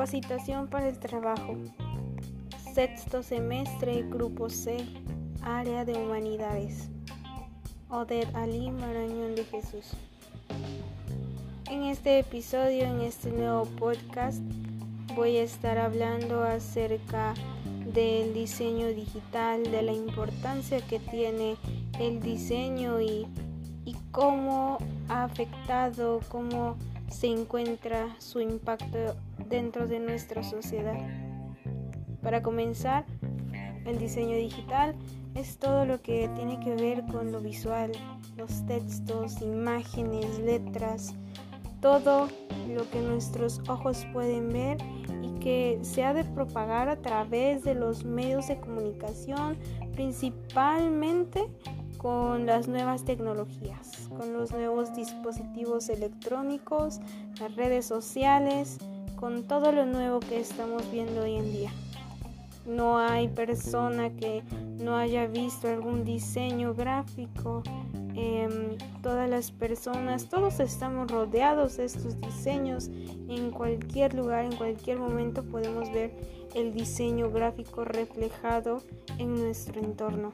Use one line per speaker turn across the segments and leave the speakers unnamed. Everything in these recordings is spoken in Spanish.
Capacitación para el trabajo. Sexto semestre, Grupo C, Área de Humanidades. Odette Ali Marañón de Jesús. En este episodio, en este nuevo podcast, voy a estar hablando acerca del diseño digital, de la importancia que tiene el diseño y, y cómo ha afectado, cómo se encuentra su impacto dentro de nuestra sociedad. Para comenzar, el diseño digital es todo lo que tiene que ver con lo visual, los textos, imágenes, letras, todo lo que nuestros ojos pueden ver y que se ha de propagar a través de los medios de comunicación, principalmente con las nuevas tecnologías, con los nuevos dispositivos electrónicos, las redes sociales, con todo lo nuevo que estamos viendo hoy en día. No hay persona que no haya visto algún diseño gráfico. Em, todas las personas, todos estamos rodeados de estos diseños. En cualquier lugar, en cualquier momento podemos ver el diseño gráfico reflejado en nuestro entorno.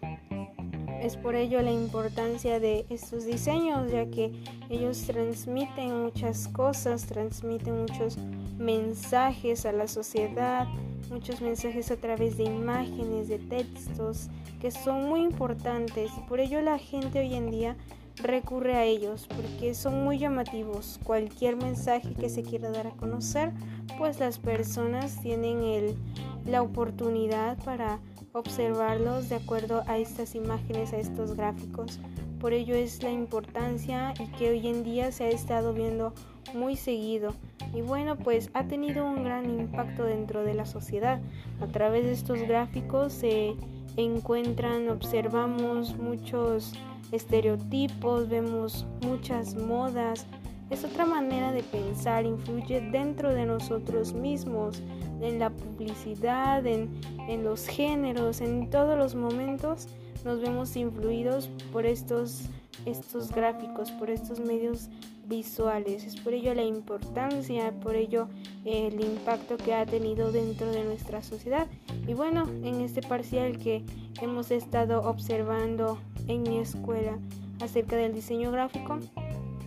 Es por ello la importancia de estos diseños, ya que ellos transmiten muchas cosas, transmiten muchos mensajes a la sociedad, muchos mensajes a través de imágenes, de textos, que son muy importantes y por ello la gente hoy en día recurre a ellos porque son muy llamativos. Cualquier mensaje que se quiera dar a conocer, pues las personas tienen el, la oportunidad para observarlos de acuerdo a estas imágenes, a estos gráficos. Por ello es la importancia y que hoy en día se ha estado viendo muy seguido. Y bueno, pues ha tenido un gran impacto dentro de la sociedad. A través de estos gráficos se encuentran, observamos muchos estereotipos, vemos muchas modas. Es otra manera de pensar, influye dentro de nosotros mismos en la publicidad, en, los géneros, en todos los momentos nos vemos influidos por estos, estos gráficos, por estos medios visuales. Es por ello la importancia, por ello el impacto que ha tenido dentro de nuestra sociedad. Y bueno, en este parcial que hemos estado observando en mi escuela acerca del diseño gráfico,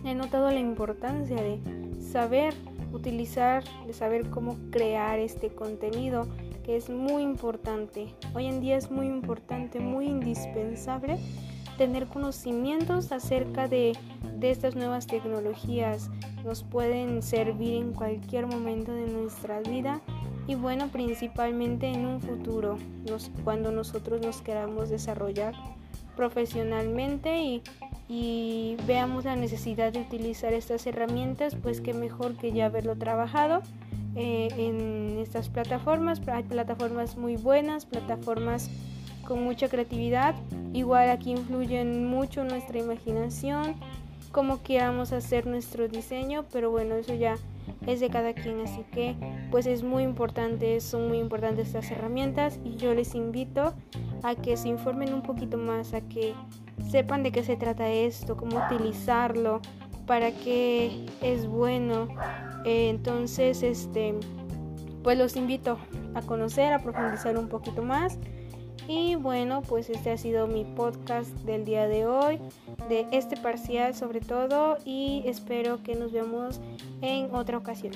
he notado la importancia de saber utilizar, de saber cómo crear este contenido, que es muy importante. Hoy en día es muy importante, muy indispensable tener conocimientos acerca de, estas nuevas tecnologías. Nos pueden servir en cualquier momento de nuestra vida y bueno, principalmente en un futuro, cuando nosotros nos queramos desarrollar profesionalmente y y veamos la necesidad de utilizar estas herramientas, pues que mejor que ya haberlo trabajado eh, en estas plataformas. Hay plataformas muy buenas, plataformas con mucha creatividad. Igual aquí influyen mucho nuestra imaginación, cómo queramos hacer nuestro diseño, pero bueno, eso ya es de cada quien, así que pues es muy importante, son muy importantes estas herramientas y yo les invito a que se informen un poquito más, a que sepan de qué se trata esto, cómo utilizarlo, para qué es bueno. Eh, entonces, este, pues los invito a conocer, a profundizar un poquito más. Y bueno, pues este ha sido mi podcast del día de hoy, de este parcial sobre todo, y espero que nos veamos en otra ocasión.